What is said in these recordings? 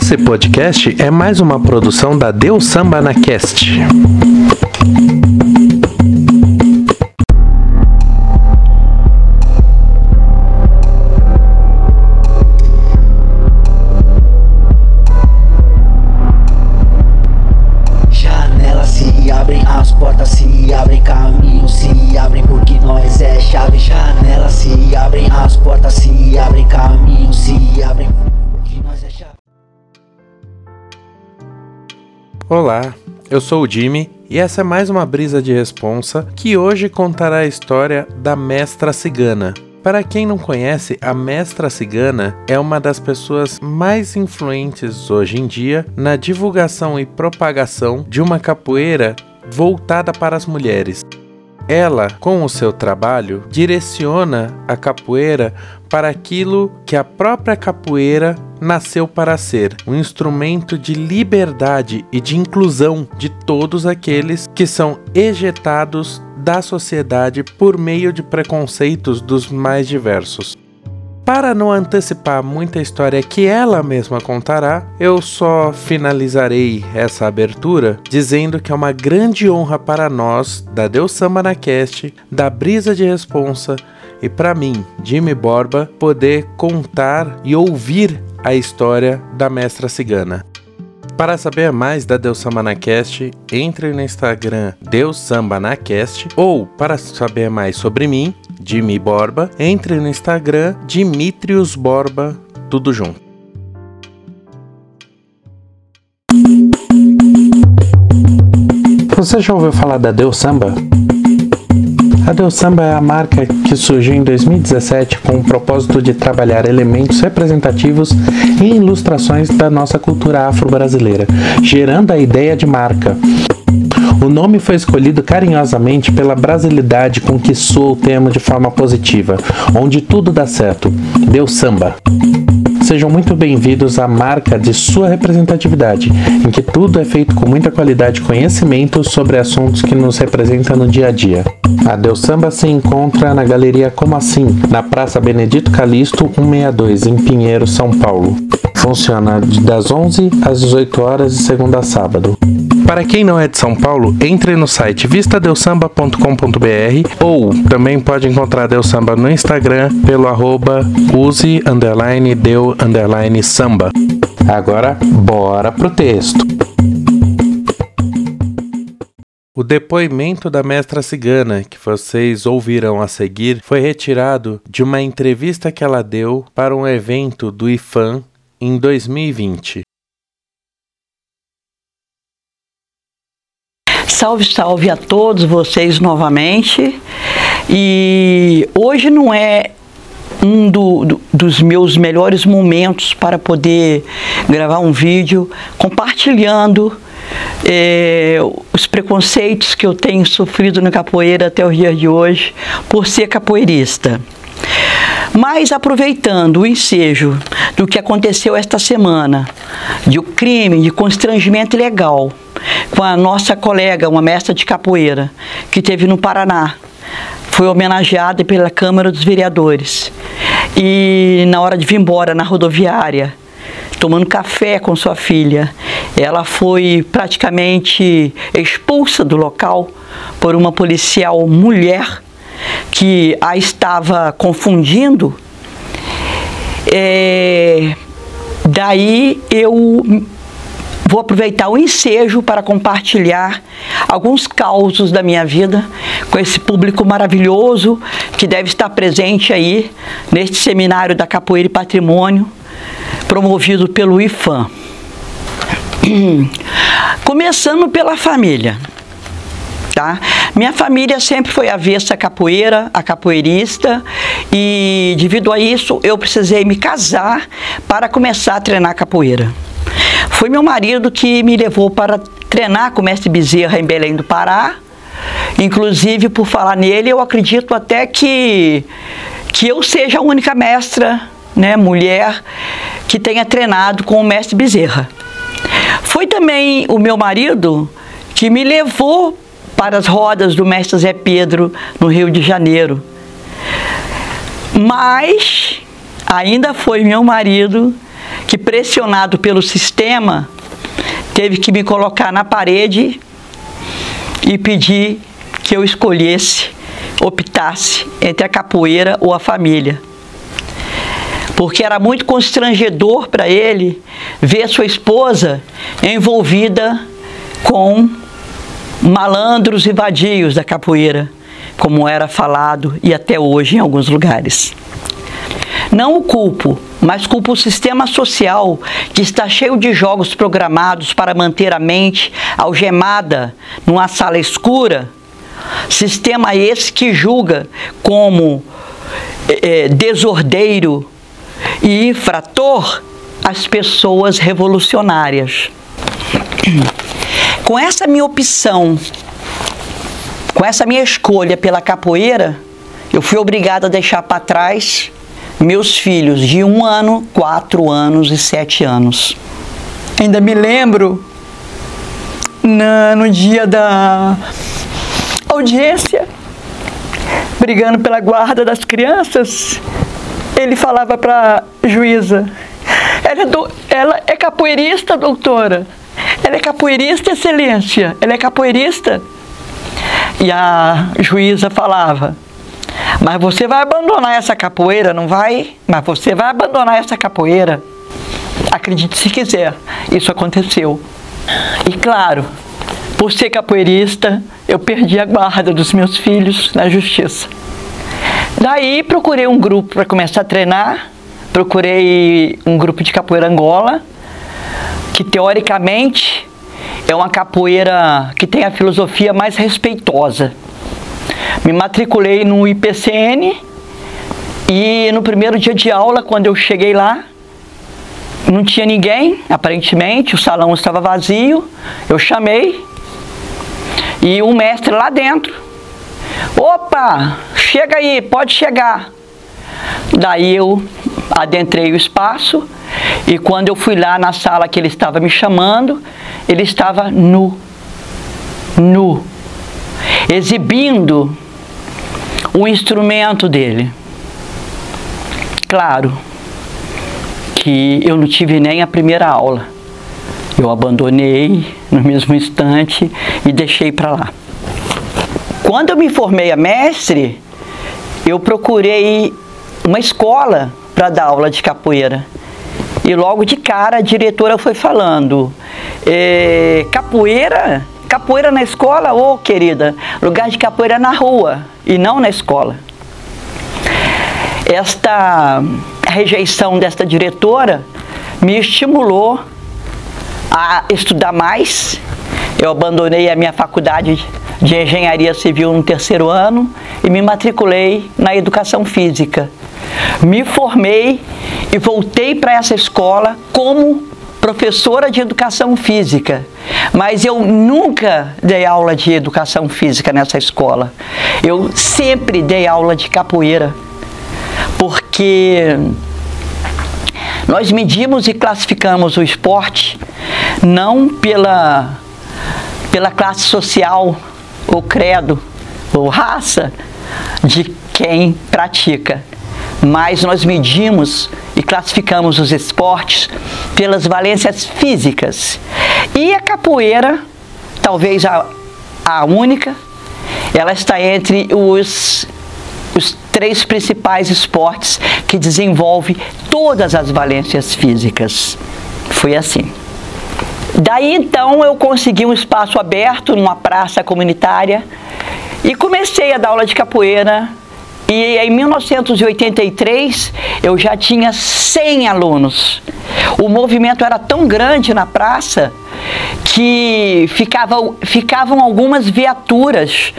Esse podcast é mais uma produção da Deus Samba na Cast. Olá, eu sou o Jimmy e essa é mais uma brisa de responsa que hoje contará a história da Mestra Cigana. Para quem não conhece, a Mestra Cigana é uma das pessoas mais influentes hoje em dia na divulgação e propagação de uma capoeira voltada para as mulheres. Ela, com o seu trabalho, direciona a capoeira para aquilo que a própria capoeira nasceu para ser um instrumento de liberdade e de inclusão de todos aqueles que são ejetados da sociedade por meio de preconceitos dos mais diversos. Para não antecipar muita história que ela mesma contará, eu só finalizarei essa abertura dizendo que é uma grande honra para nós, da Deus Cast, da Brisa de Responsa e para mim, Jimmy Borba, poder contar e ouvir a história da Mestra Cigana. Para saber mais da Deus Samba na Cast, entre no Instagram Deus Samba na Cast ou para saber mais sobre mim, Jimmy Borba, entre no Instagram Dimitrios Borba, tudo junto. Você já ouviu falar da Deus Samba? A Deus Samba é a marca que surgiu em 2017 com o propósito de trabalhar elementos representativos e ilustrações da nossa cultura afro-brasileira, gerando a ideia de marca. O nome foi escolhido carinhosamente pela brasilidade com que soa o termo de forma positiva, onde tudo dá certo. Deus Samba. Sejam muito bem-vindos à marca de sua representatividade, em que tudo é feito com muita qualidade e conhecimento sobre assuntos que nos representam no dia a dia. A Deus Samba se encontra na Galeria Como Assim, na Praça Benedito Calixto 162, em Pinheiro, São Paulo. Funciona das 11 às 18 horas de segunda a sábado. Para quem não é de São Paulo, entre no site vistadeussamba.com.br ou também pode encontrar Deus Samba no Instagram pelo arroba use underline deu underline samba. Agora, bora pro texto. O depoimento da mestra cigana que vocês ouvirão a seguir foi retirado de uma entrevista que ela deu para um evento do IFAM em 2020. Salve, salve a todos vocês novamente. E hoje não é um do, do, dos meus melhores momentos para poder gravar um vídeo compartilhando é, os preconceitos que eu tenho sofrido na capoeira até o dia de hoje por ser capoeirista. Mas aproveitando o ensejo do que aconteceu esta semana, de um crime de constrangimento ilegal com a nossa colega, uma mestra de capoeira, que teve no Paraná, foi homenageada pela Câmara dos Vereadores. E na hora de vir embora na rodoviária, tomando café com sua filha, ela foi praticamente expulsa do local por uma policial mulher que a estava confundindo. É, daí eu vou aproveitar o ensejo para compartilhar alguns causos da minha vida com esse público maravilhoso que deve estar presente aí neste seminário da Capoeira e Patrimônio, promovido pelo IFAM. Começando pela família. Tá? Minha família sempre foi avessa à capoeira, a capoeirista, e devido a isso eu precisei me casar para começar a treinar capoeira. Foi meu marido que me levou para treinar com o mestre Bezerra em Belém do Pará. Inclusive, por falar nele, eu acredito até que, que eu seja a única mestra, né, mulher, que tenha treinado com o mestre Bezerra. Foi também o meu marido que me levou para as rodas do mestre Zé Pedro no Rio de Janeiro. Mas ainda foi meu marido que, pressionado pelo sistema, teve que me colocar na parede e pedir que eu escolhesse, optasse entre a capoeira ou a família. Porque era muito constrangedor para ele ver sua esposa envolvida com malandros e vadios da capoeira, como era falado e até hoje em alguns lugares. Não o culpo, mas culpo o sistema social que está cheio de jogos programados para manter a mente algemada numa sala escura. Sistema esse que julga como é, desordeiro e infrator as pessoas revolucionárias. Com essa minha opção, com essa minha escolha pela capoeira, eu fui obrigada a deixar para trás meus filhos de um ano, quatro anos e sete anos. Ainda me lembro na, no dia da audiência, brigando pela guarda das crianças, ele falava para a juíza: ela é, do, ela é capoeirista, doutora. Ela é capoeirista, excelência. Ela é capoeirista. E a juíza falava: mas você vai abandonar essa capoeira, não vai? Mas você vai abandonar essa capoeira. Acredite se quiser, isso aconteceu. E claro, por ser capoeirista, eu perdi a guarda dos meus filhos na justiça. Daí procurei um grupo para começar a treinar. Procurei um grupo de capoeira Angola, que teoricamente é uma capoeira que tem a filosofia mais respeitosa. Me matriculei no IPCN e no primeiro dia de aula, quando eu cheguei lá, não tinha ninguém, aparentemente, o salão estava vazio. Eu chamei e um mestre lá dentro. Opa, chega aí, pode chegar. Daí eu adentrei o espaço e quando eu fui lá na sala que ele estava me chamando, ele estava nu. Nu. Exibindo o instrumento dele. Claro que eu não tive nem a primeira aula. Eu abandonei no mesmo instante e deixei para lá. Quando eu me formei a mestre, eu procurei uma escola para dar aula de capoeira. E logo de cara a diretora foi falando: é, capoeira Capoeira na escola, ô oh, querida, lugar de capoeira na rua e não na escola. Esta rejeição desta diretora me estimulou a estudar mais. Eu abandonei a minha faculdade de engenharia civil no terceiro ano e me matriculei na educação física. Me formei e voltei para essa escola como professora de educação física, mas eu nunca dei aula de educação física nessa escola. Eu sempre dei aula de capoeira, porque nós medimos e classificamos o esporte não pela, pela classe social, ou credo, ou raça de quem pratica, mas nós medimos e classificamos os esportes pelas valências físicas. E a capoeira, talvez a, a única, ela está entre os, os três principais esportes que desenvolve todas as valências físicas. Foi assim. Daí então eu consegui um espaço aberto numa praça comunitária e comecei a dar aula de capoeira e em 1983 eu já tinha 100 alunos. O movimento era tão grande na praça que ficava, ficavam algumas viaturas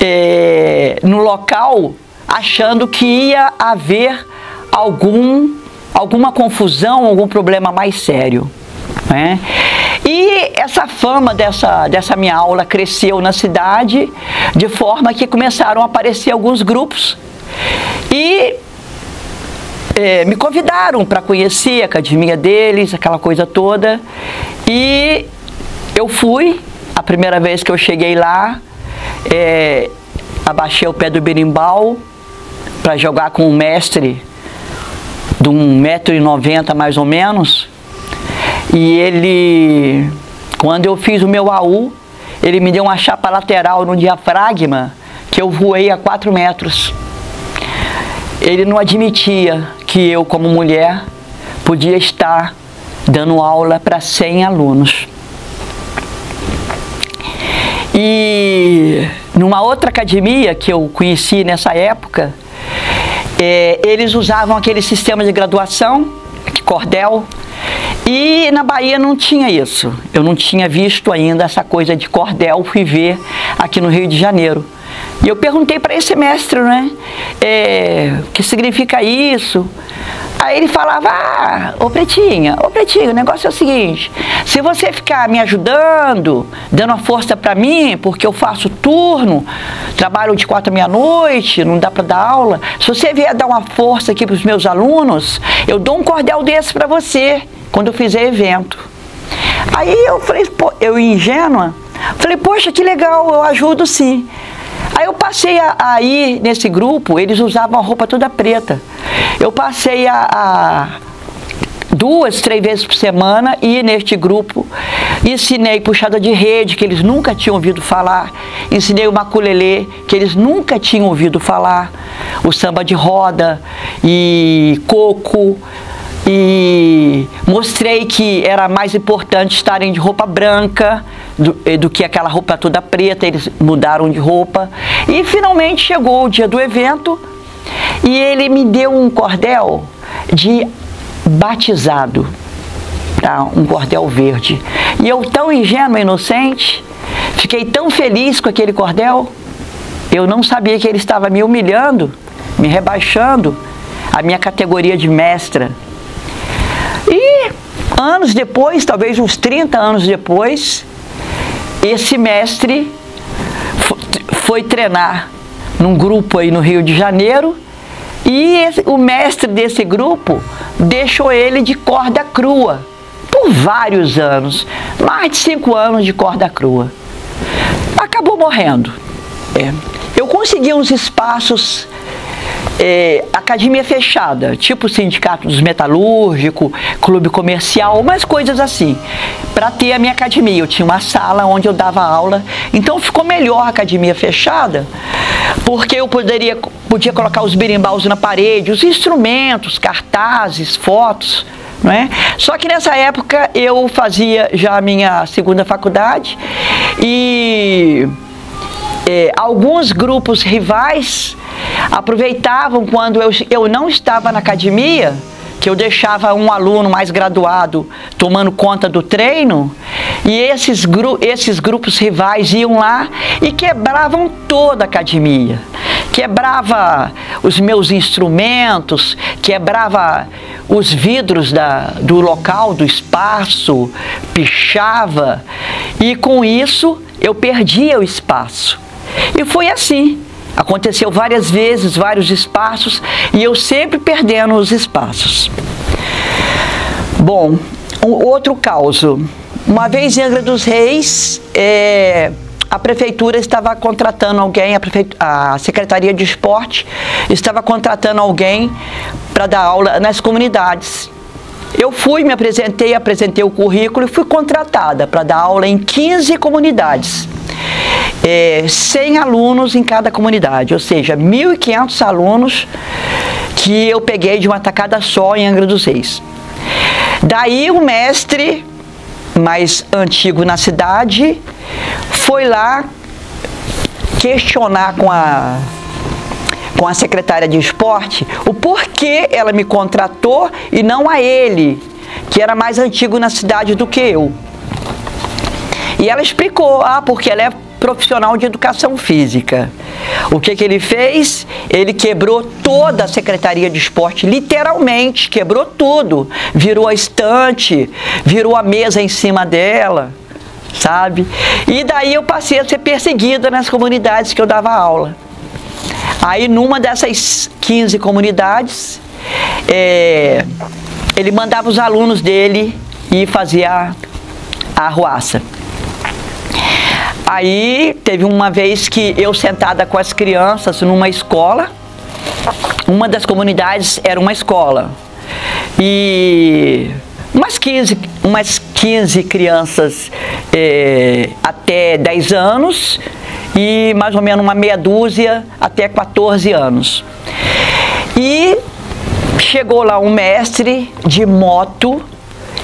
é, no local achando que ia haver algum, alguma confusão, algum problema mais sério. Né? E essa fama dessa, dessa minha aula cresceu na cidade, de forma que começaram a aparecer alguns grupos. E é, me convidaram para conhecer a academia deles, aquela coisa toda. E eu fui, a primeira vez que eu cheguei lá, é, abaixei o pé do berimbau para jogar com o mestre de 1,90m mais ou menos. E ele, quando eu fiz o meu AU, ele me deu uma chapa lateral no diafragma que eu voei a 4 metros. Ele não admitia que eu, como mulher, podia estar dando aula para 100 alunos. E numa outra academia que eu conheci nessa época, é, eles usavam aquele sistema de graduação, cordel, e na Bahia não tinha isso. Eu não tinha visto ainda essa coisa de cordel, fui ver aqui no Rio de Janeiro. E eu perguntei para esse mestre, né? É, o que significa isso? Aí ele falava, ah, ô Pretinha, ô Pretinha, o negócio é o seguinte, se você ficar me ajudando, dando uma força para mim, porque eu faço turno, trabalho de quatro à meia-noite, não dá para dar aula, se você vier dar uma força aqui para os meus alunos, eu dou um cordel desse para você, quando eu fizer evento. Aí eu falei, eu ingênua, falei, poxa, que legal, eu ajudo sim. Aí eu passei a, a ir nesse grupo, eles usavam a roupa toda preta. Eu passei a, a duas, três vezes por semana ir neste grupo. Ensinei puxada de rede, que eles nunca tinham ouvido falar. Ensinei o maculelê, que eles nunca tinham ouvido falar. O samba de roda e coco. E mostrei que era mais importante estarem de roupa branca do, eh, do que aquela roupa toda preta. Eles mudaram de roupa. E finalmente chegou o dia do evento e ele me deu um cordel de batizado, tá? um cordel verde. E eu, tão ingênua, inocente, fiquei tão feliz com aquele cordel, eu não sabia que ele estava me humilhando, me rebaixando a minha categoria de mestra. E anos depois, talvez uns 30 anos depois, esse mestre foi treinar num grupo aí no Rio de Janeiro e esse, o mestre desse grupo deixou ele de corda crua por vários anos, mais de cinco anos de corda crua. Acabou morrendo. É. Eu consegui uns espaços é, academia fechada, tipo sindicato dos metalúrgicos, clube comercial, umas coisas assim, para ter a minha academia. Eu tinha uma sala onde eu dava aula, então ficou melhor a academia fechada, porque eu poderia podia colocar os birimbaus na parede, os instrumentos, cartazes, fotos. Não é? Só que nessa época eu fazia já a minha segunda faculdade e é, alguns grupos rivais aproveitavam quando eu, eu não estava na academia, que eu deixava um aluno mais graduado tomando conta do treino, e esses, gru esses grupos rivais iam lá e quebravam toda a academia. Quebrava os meus instrumentos, quebrava os vidros da, do local, do espaço, pichava, e com isso eu perdia o espaço. E foi assim. Aconteceu várias vezes, vários espaços, e eu sempre perdendo os espaços. Bom, um outro caso. Uma vez em Angra dos Reis, é, a prefeitura estava contratando alguém, a, a Secretaria de Esporte estava contratando alguém para dar aula nas comunidades. Eu fui, me apresentei, apresentei o currículo e fui contratada para dar aula em 15 comunidades é, 100 alunos em cada comunidade, ou seja, 1.500 alunos que eu peguei de uma tacada só em Angra dos Reis. Daí o mestre mais antigo na cidade foi lá questionar com a com a secretária de esporte o porquê ela me contratou e não a ele, que era mais antigo na cidade do que eu. E ela explicou, ah, porque ela é profissional de educação física. O que, que ele fez? Ele quebrou toda a Secretaria de Esporte, literalmente, quebrou tudo. Virou a estante, virou a mesa em cima dela, sabe? E daí eu passei a ser perseguida nas comunidades que eu dava aula. Aí numa dessas 15 comunidades, é, ele mandava os alunos dele ir fazer a, a arruaça. Aí teve uma vez que eu sentada com as crianças numa escola, uma das comunidades era uma escola. e umas 15, umas 15 crianças é, até 10 anos e mais ou menos uma meia dúzia até 14 anos. E chegou lá um mestre de moto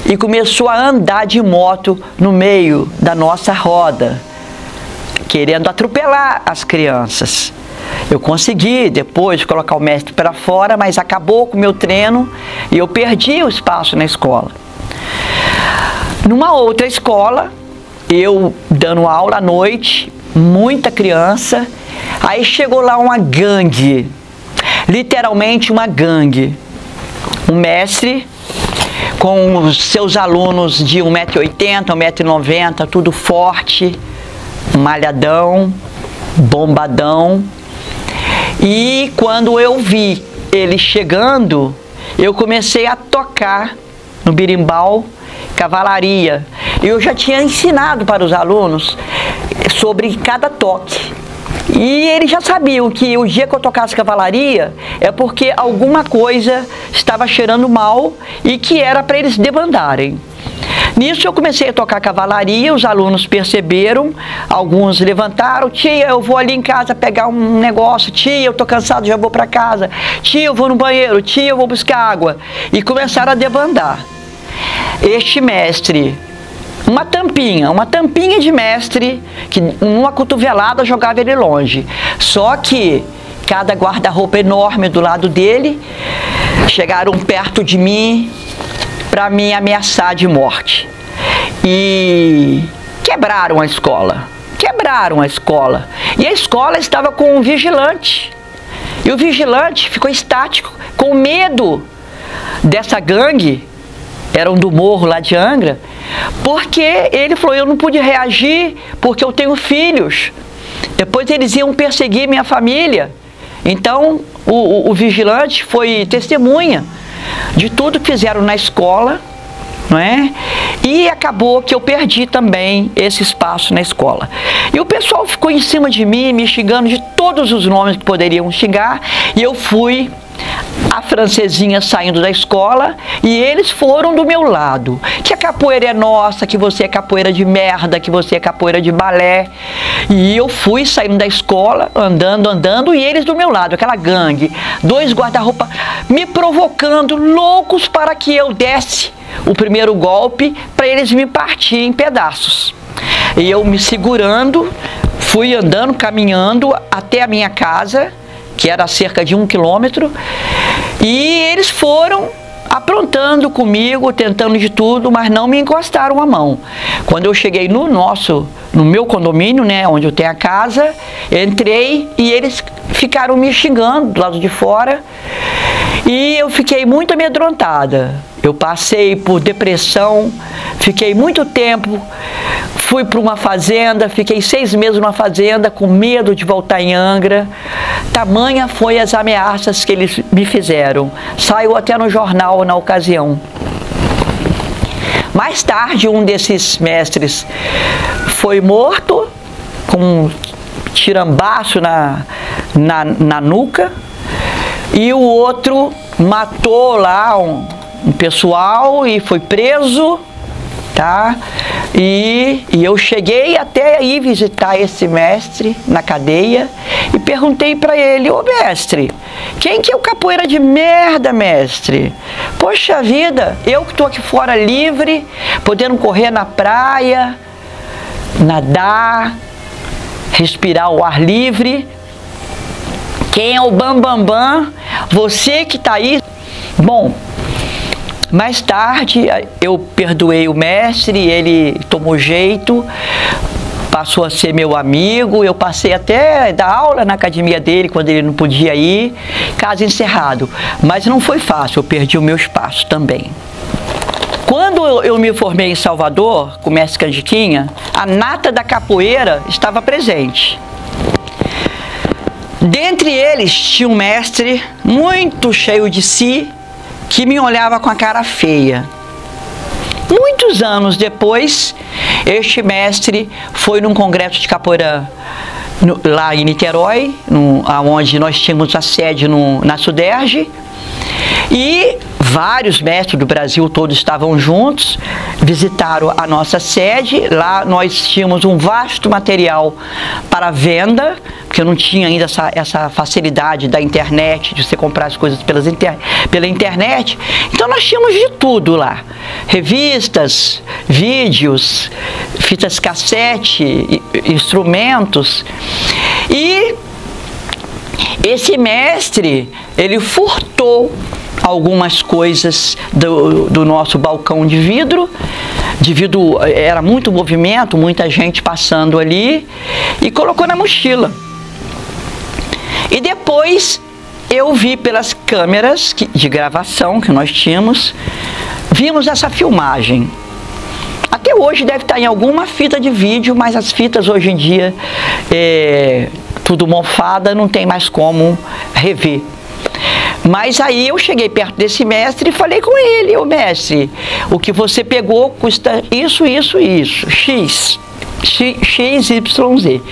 e começou a andar de moto no meio da nossa roda, querendo atropelar as crianças. Eu consegui depois colocar o mestre para fora, mas acabou com o meu treino e eu perdi o espaço na escola. Numa outra escola, eu dando aula à noite, muita criança, aí chegou lá uma gangue, literalmente uma gangue. Um mestre com os seus alunos de 1,80m, 1,90m, tudo forte, malhadão, bombadão. E quando eu vi ele chegando, eu comecei a tocar no birimbau cavalaria. Eu já tinha ensinado para os alunos sobre cada toque. E eles já sabiam que o dia que eu tocasse cavalaria é porque alguma coisa estava cheirando mal e que era para eles debandarem. Nisso eu comecei a tocar cavalaria, os alunos perceberam, alguns levantaram, tia, eu vou ali em casa pegar um negócio, tia, eu tô cansado, já vou para casa, tia, eu vou no banheiro, tia, eu vou buscar água. E começaram a debandar. Este mestre uma tampinha, uma tampinha de mestre, que uma cotovelada jogava ele longe. Só que cada guarda-roupa enorme do lado dele chegaram perto de mim para me ameaçar de morte. E quebraram a escola. Quebraram a escola. E a escola estava com um vigilante. E o vigilante ficou estático, com medo dessa gangue eram do morro lá de Angra, porque ele falou: eu não pude reagir porque eu tenho filhos. Depois eles iam perseguir minha família. Então o, o, o vigilante foi testemunha de tudo que fizeram na escola, não é? E acabou que eu perdi também esse espaço na escola. E o pessoal ficou em cima de mim, me xingando de todos os nomes que poderiam xingar, e eu fui a francesinha saindo da escola e eles foram do meu lado. Que a capoeira é nossa, que você é capoeira de merda, que você é capoeira de balé. E eu fui saindo da escola, andando, andando, e eles do meu lado, aquela gangue, dois guarda-roupa me provocando, loucos para que eu desse o primeiro golpe para eles me partir em pedaços. E eu me segurando, fui andando, caminhando até a minha casa que era cerca de um quilômetro, e eles foram aprontando comigo, tentando de tudo, mas não me encostaram a mão. Quando eu cheguei no nosso, no meu condomínio, né, onde eu tenho a casa, entrei e eles ficaram me xingando do lado de fora. E eu fiquei muito amedrontada. Eu passei por depressão, fiquei muito tempo, fui para uma fazenda, fiquei seis meses numa fazenda com medo de voltar em Angra. Tamanha foi as ameaças que eles me fizeram. Saiu até no jornal na ocasião. Mais tarde, um desses mestres foi morto com um tirambaço na, na, na nuca e o outro matou lá um, um pessoal e foi preso, tá? E, e, eu cheguei até aí visitar esse mestre na cadeia e perguntei para ele, ô mestre, quem que é o capoeira de merda, mestre? Poxa vida, eu que tô aqui fora livre, podendo correr na praia, nadar, respirar o ar livre, quem é o Bambambam? Bam, bam? Você que está aí. Bom, mais tarde eu perdoei o mestre, ele tomou jeito, passou a ser meu amigo. Eu passei até dar aula na academia dele quando ele não podia ir. Caso encerrado. Mas não foi fácil, eu perdi o meu espaço também. Quando eu me formei em Salvador, com o mestre Canjiquinha, a nata da capoeira estava presente. Dentre eles tinha um mestre muito cheio de si que me olhava com a cara feia. Muitos anos depois, este mestre foi num congresso de capoeira no, lá em Niterói, no, onde nós tínhamos a sede no, na Suderge, e vários mestres do Brasil todos estavam juntos, visitaram a nossa sede. Lá nós tínhamos um vasto material para venda, porque não tinha ainda essa, essa facilidade da internet, de você comprar as coisas pelas inter, pela internet. Então nós tínhamos de tudo lá: revistas, vídeos, fitas cassete, instrumentos. E esse mestre, ele furtou algumas coisas do, do nosso balcão de vidro, devido era muito movimento, muita gente passando ali, e colocou na mochila. E depois eu vi pelas câmeras de gravação que nós tínhamos, vimos essa filmagem. Até hoje deve estar em alguma fita de vídeo, mas as fitas hoje em dia é tudo mofada, não tem mais como rever. Mas aí eu cheguei perto desse mestre e falei com ele, o mestre, o que você pegou custa isso, isso, isso, X. X, Y, Z.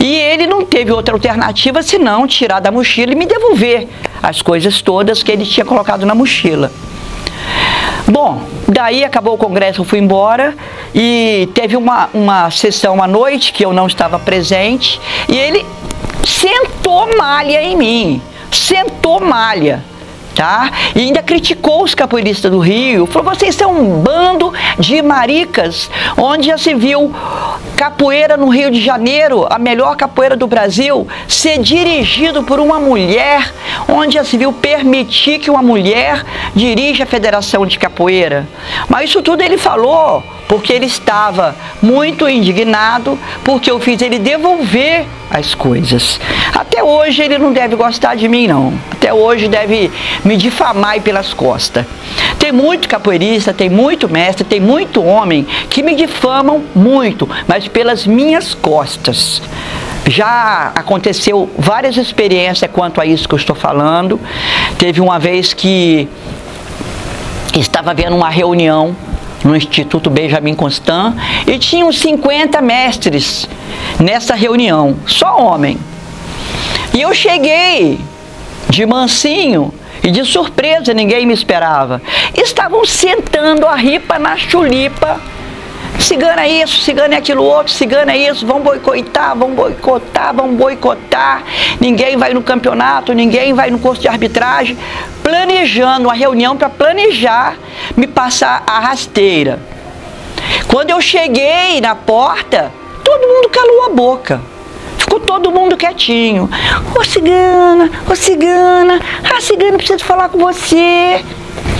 E ele não teve outra alternativa senão tirar da mochila e me devolver as coisas todas que ele tinha colocado na mochila. Bom, daí acabou o congresso, eu fui embora e teve uma, uma sessão à noite que eu não estava presente e ele sentou malha em mim sentou malha. Tá? E ainda criticou os capoeiristas do Rio, falou: vocês são um bando de maricas, onde já se viu capoeira no Rio de Janeiro, a melhor capoeira do Brasil, ser dirigido por uma mulher, onde se viu permitir que uma mulher dirija a Federação de Capoeira. Mas isso tudo ele falou porque ele estava muito indignado, porque eu fiz ele devolver as coisas. Até hoje ele não deve gostar de mim, não. Até hoje deve me difamar pelas costas. Tem muito capoeirista, tem muito mestre, tem muito homem que me difamam muito, mas pelas minhas costas. Já aconteceu várias experiências quanto a isso que eu estou falando. Teve uma vez que estava havendo uma reunião no Instituto Benjamin Constant e tinham 50 mestres nessa reunião, só homem. E eu cheguei de mansinho e de surpresa, ninguém me esperava. Estavam sentando a ripa na chulipa Cigana é isso, cigana é aquilo outro, cigana é isso, vão boicotar, vão boicotar, vão boicotar. Ninguém vai no campeonato, ninguém vai no curso de arbitragem, planejando uma reunião para planejar me passar a rasteira. Quando eu cheguei na porta, todo mundo calou a boca. Ficou todo mundo quietinho. Ô cigana, ô cigana, a cigana precisa falar com você.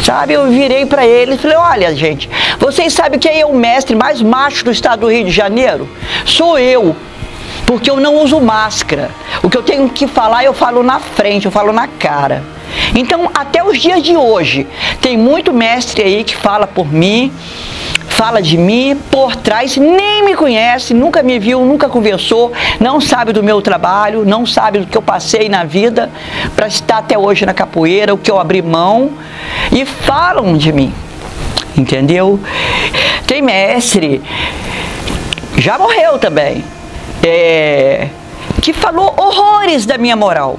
Sabe, eu virei para ele e falei: Olha, gente, vocês sabem quem é o mestre mais macho do estado do Rio de Janeiro? Sou eu. Porque eu não uso máscara. O que eu tenho que falar, eu falo na frente, eu falo na cara. Então, até os dias de hoje, tem muito mestre aí que fala por mim, fala de mim por trás, nem me conhece, nunca me viu, nunca conversou, não sabe do meu trabalho, não sabe do que eu passei na vida para estar até hoje na capoeira, o que eu abri mão e falam de mim. Entendeu? Tem mestre, já morreu também, é, que falou horrores da minha moral.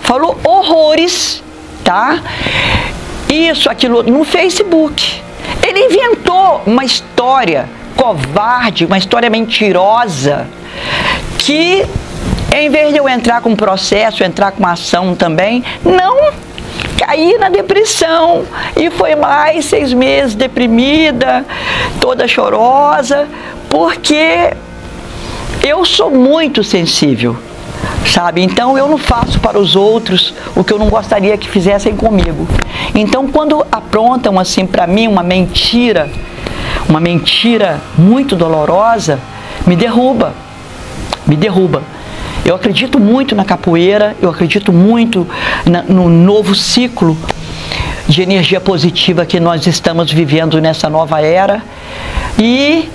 Falou horrores, tá? Isso, aquilo, no Facebook. Ele inventou uma história covarde, uma história mentirosa, que em vez de eu entrar com processo, entrar com ação também, não caí na depressão. E foi mais seis meses deprimida, toda chorosa, porque eu sou muito sensível sabe? Então eu não faço para os outros o que eu não gostaria que fizessem comigo. Então quando aprontam assim para mim uma mentira, uma mentira muito dolorosa, me derruba. Me derruba. Eu acredito muito na capoeira, eu acredito muito na, no novo ciclo de energia positiva que nós estamos vivendo nessa nova era. E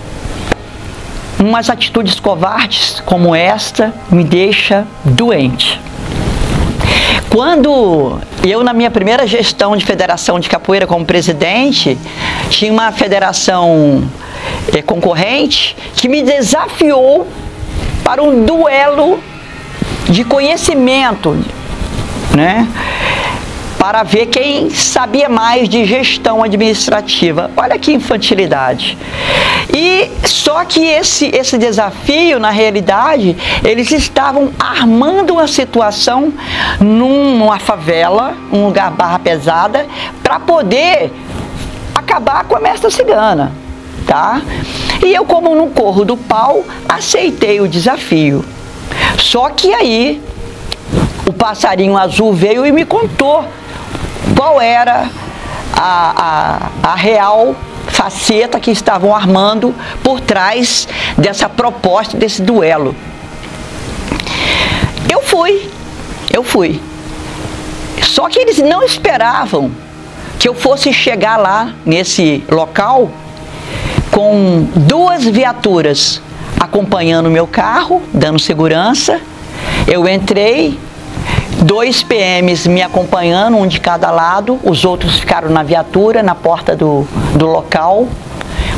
umas atitudes covardes como esta me deixa doente. Quando eu, na minha primeira gestão de federação de capoeira como presidente, tinha uma federação é, concorrente que me desafiou para um duelo de conhecimento, né? Para ver quem sabia mais de gestão administrativa. Olha que infantilidade. E só que esse, esse desafio, na realidade, eles estavam armando uma situação numa favela, um lugar barra pesada, para poder acabar com a mestra cigana, tá? E eu, como não corro do pau, aceitei o desafio. Só que aí o passarinho azul veio e me contou qual era a, a, a real faceta que estavam armando por trás dessa proposta, desse duelo. Eu fui, eu fui. Só que eles não esperavam que eu fosse chegar lá nesse local com duas viaturas acompanhando meu carro, dando segurança. Eu entrei, dois PMs me acompanhando, um de cada lado, os outros ficaram na viatura, na porta do, do local.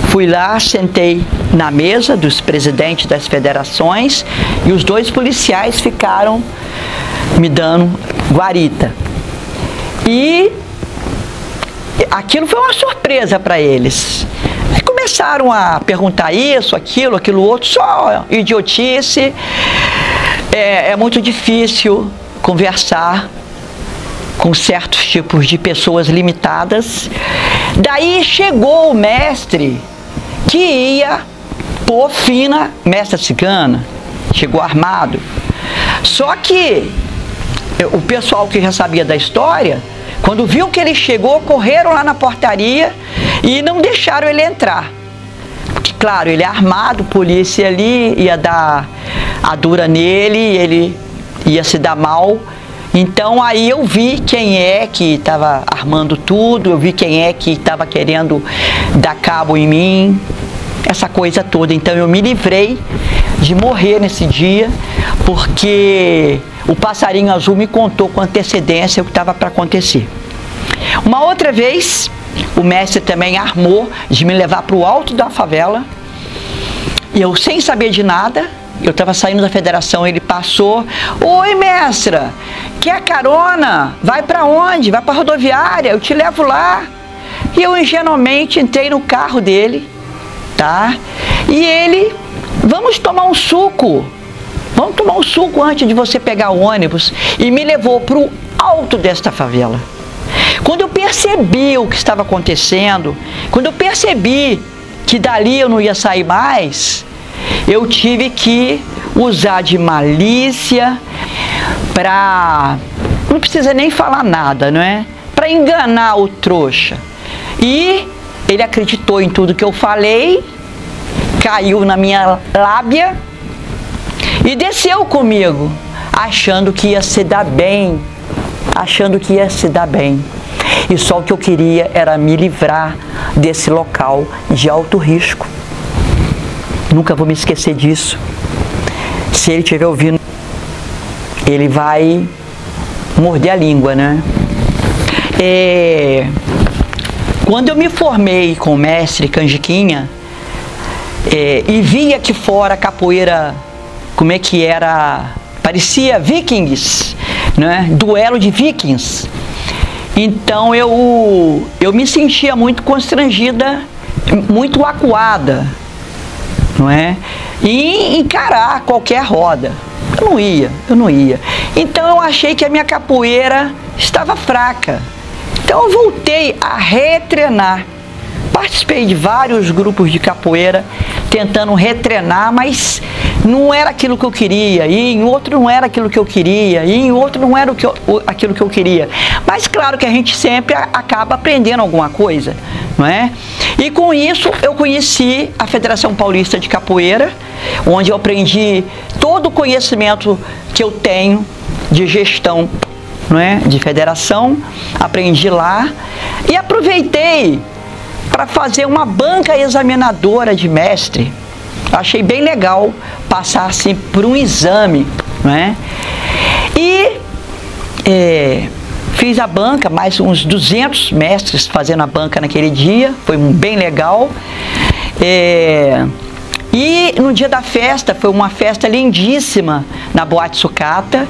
Fui lá, sentei na mesa dos presidentes das federações e os dois policiais ficaram me dando guarita. E aquilo foi uma surpresa para eles. Começaram a perguntar isso, aquilo, aquilo outro, só idiotice. É, é muito difícil conversar com certos tipos de pessoas limitadas. Daí chegou o mestre que ia pôr fina mestra cigana, chegou armado. Só que o pessoal que já sabia da história, quando viu que ele chegou, correram lá na portaria e não deixaram ele entrar. Porque, claro, ele é armado, polícia ali ia dar a dura nele, ele ia se dar mal. Então aí eu vi quem é que estava armando tudo, eu vi quem é que estava querendo dar cabo em mim, essa coisa toda. Então eu me livrei de morrer nesse dia, porque o passarinho azul me contou com antecedência o que estava para acontecer. Uma outra vez, o mestre também armou de me levar para o alto da favela, eu sem saber de nada, eu estava saindo da federação, ele passou. Oi, mestra, quer carona? Vai para onde? Vai para rodoviária, eu te levo lá. E eu ingenuamente entrei no carro dele, tá? E ele, vamos tomar um suco. Vamos tomar um suco antes de você pegar o ônibus. E me levou para o alto desta favela. Quando eu percebi o que estava acontecendo, quando eu percebi que dali eu não ia sair mais, eu tive que usar de malícia para não precisa nem falar nada, não é? Para enganar o trouxa. E ele acreditou em tudo que eu falei, caiu na minha lábia e desceu comigo, achando que ia se dar bem, achando que ia se dar bem. E só o que eu queria era me livrar desse local de alto risco. Nunca vou me esquecer disso. Se ele estiver ouvindo, ele vai morder a língua, né? É, quando eu me formei com o mestre Canjiquinha é, e vi aqui fora a capoeira, como é que era, parecia vikings, né? Duelo de vikings. Então eu, eu me sentia muito constrangida, muito acuada, não é? E encarar qualquer roda. Eu não ia, eu não ia. Então eu achei que a minha capoeira estava fraca. Então eu voltei a retreinar. Participei de vários grupos de capoeira tentando retreinar, mas não era aquilo que eu queria, e em outro não era aquilo que eu queria, e em outro não era o que eu, aquilo que eu queria. Mas claro que a gente sempre acaba aprendendo alguma coisa, não é? E com isso eu conheci a Federação Paulista de Capoeira, onde eu aprendi todo o conhecimento que eu tenho de gestão não é? de federação, aprendi lá e aproveitei para fazer uma banca examinadora de mestre. Achei bem legal passar assim por um exame, não é? E é, fiz a banca, mais uns 200 mestres fazendo a banca naquele dia, foi bem legal. É, e no dia da festa, foi uma festa lindíssima na Boate Sucata.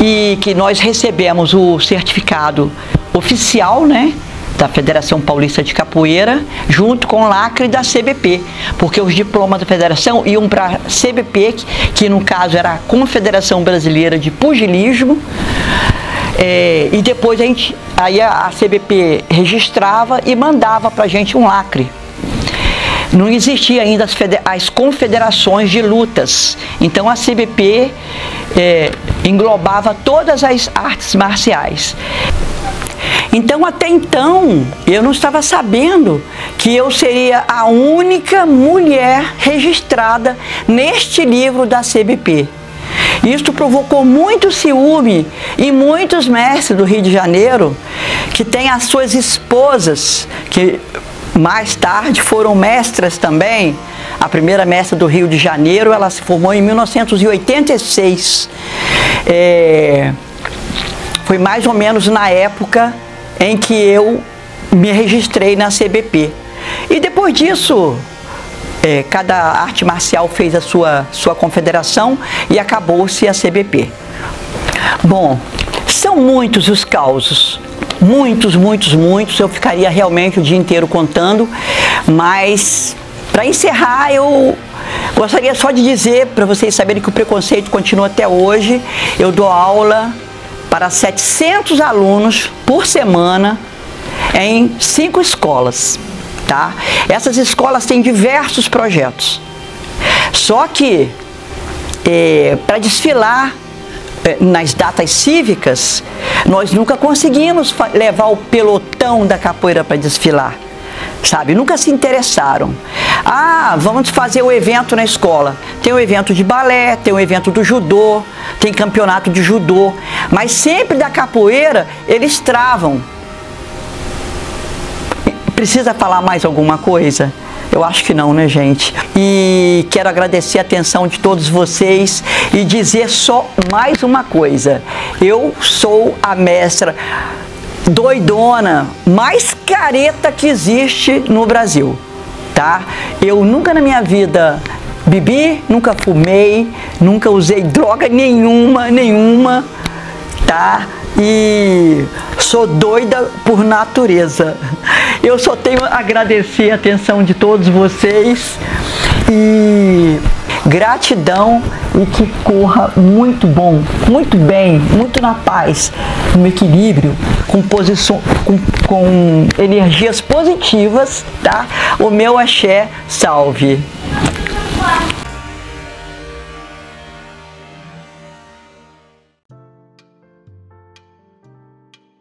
e que nós recebemos o certificado oficial, né? da Federação Paulista de Capoeira, junto com o lacre da CBP, porque os diplomas da federação iam para a CBP, que, que, no caso era a Confederação Brasileira de Pugilismo, é, e depois a gente, aí a, CBP registrava e mandava para a gente um lacre. Não existia ainda as, as, confederações de lutas, então a CBP é, englobava todas as artes marciais. Então, até então, eu não estava sabendo que eu seria a única mulher registrada neste livro da CBP. Isto provocou muito ciúme em muitos mestres do Rio de Janeiro que têm as suas esposas, que mais tarde foram mestras também. A primeira mestra do Rio de Janeiro, ela se formou em 1986. É, foi mais ou menos na época em que eu me registrei na CBP. E depois disso, é, cada arte marcial fez a sua, sua confederação e acabou-se a CBP. Bom, são muitos os causos, muitos, muitos, muitos. Eu ficaria realmente o dia inteiro contando, mas para encerrar, eu gostaria só de dizer para vocês saberem que o preconceito continua até hoje. Eu dou aula para 700 alunos por semana em cinco escolas. Tá? Essas escolas têm diversos projetos. Só que é, para desfilar é, nas datas cívicas, nós nunca conseguimos levar o pelotão da capoeira para desfilar sabe? Nunca se interessaram. Ah, vamos fazer o evento na escola. Tem o evento de balé, tem o evento do judô, tem campeonato de judô, mas sempre da capoeira eles travam. Precisa falar mais alguma coisa? Eu acho que não, né, gente? E quero agradecer a atenção de todos vocês e dizer só mais uma coisa. Eu sou a mestra doidona, mais careta que existe no Brasil, tá? Eu nunca na minha vida bebi, nunca fumei, nunca usei droga nenhuma, nenhuma, tá? E sou doida por natureza. Eu só tenho a agradecer a atenção de todos vocês e gratidão e que corra muito bom, muito bem, muito na paz, no equilíbrio, com, posição, com, com energias positivas, tá? O meu axé salve.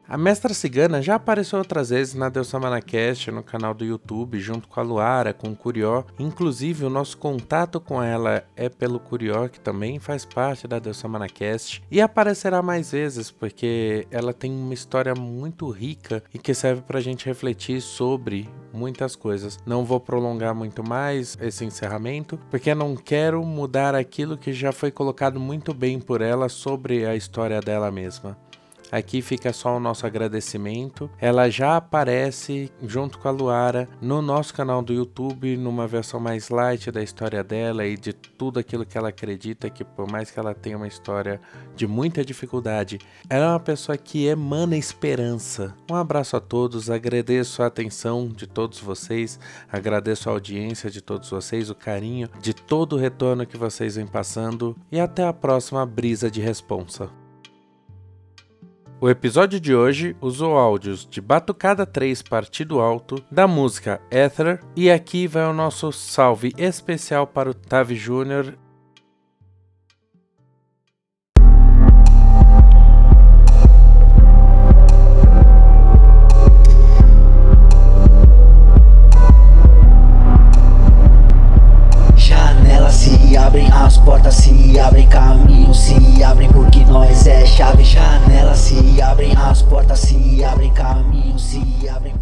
A Mestra Cigana já apareceu outras vezes na Deus Cast no canal do YouTube, junto com a Luara, com o Curió. Inclusive, o nosso contato com ela é pelo Curió, que também faz parte da Deus Cast. E aparecerá mais vezes, porque ela tem uma história muito rica e que serve para a gente refletir sobre muitas coisas. Não vou prolongar muito mais esse encerramento, porque não quero mudar aquilo que já foi colocado muito bem por ela sobre a história dela mesma. Aqui fica só o nosso agradecimento. Ela já aparece junto com a Luara no nosso canal do YouTube, numa versão mais light da história dela e de tudo aquilo que ela acredita que por mais que ela tenha uma história de muita dificuldade, ela é uma pessoa que emana esperança. Um abraço a todos, agradeço a atenção de todos vocês, agradeço a audiência de todos vocês, o carinho de todo o retorno que vocês vêm passando e até a próxima brisa de responsa. O episódio de hoje usou áudios de Batucada 3 Partido Alto, da música Ether, e aqui vai o nosso salve especial para o Tavi Júnior abrem as portas, se abrem caminhos, se abrem porque nós é chave, janela, se abrem as portas, se abrem caminhos, se abrem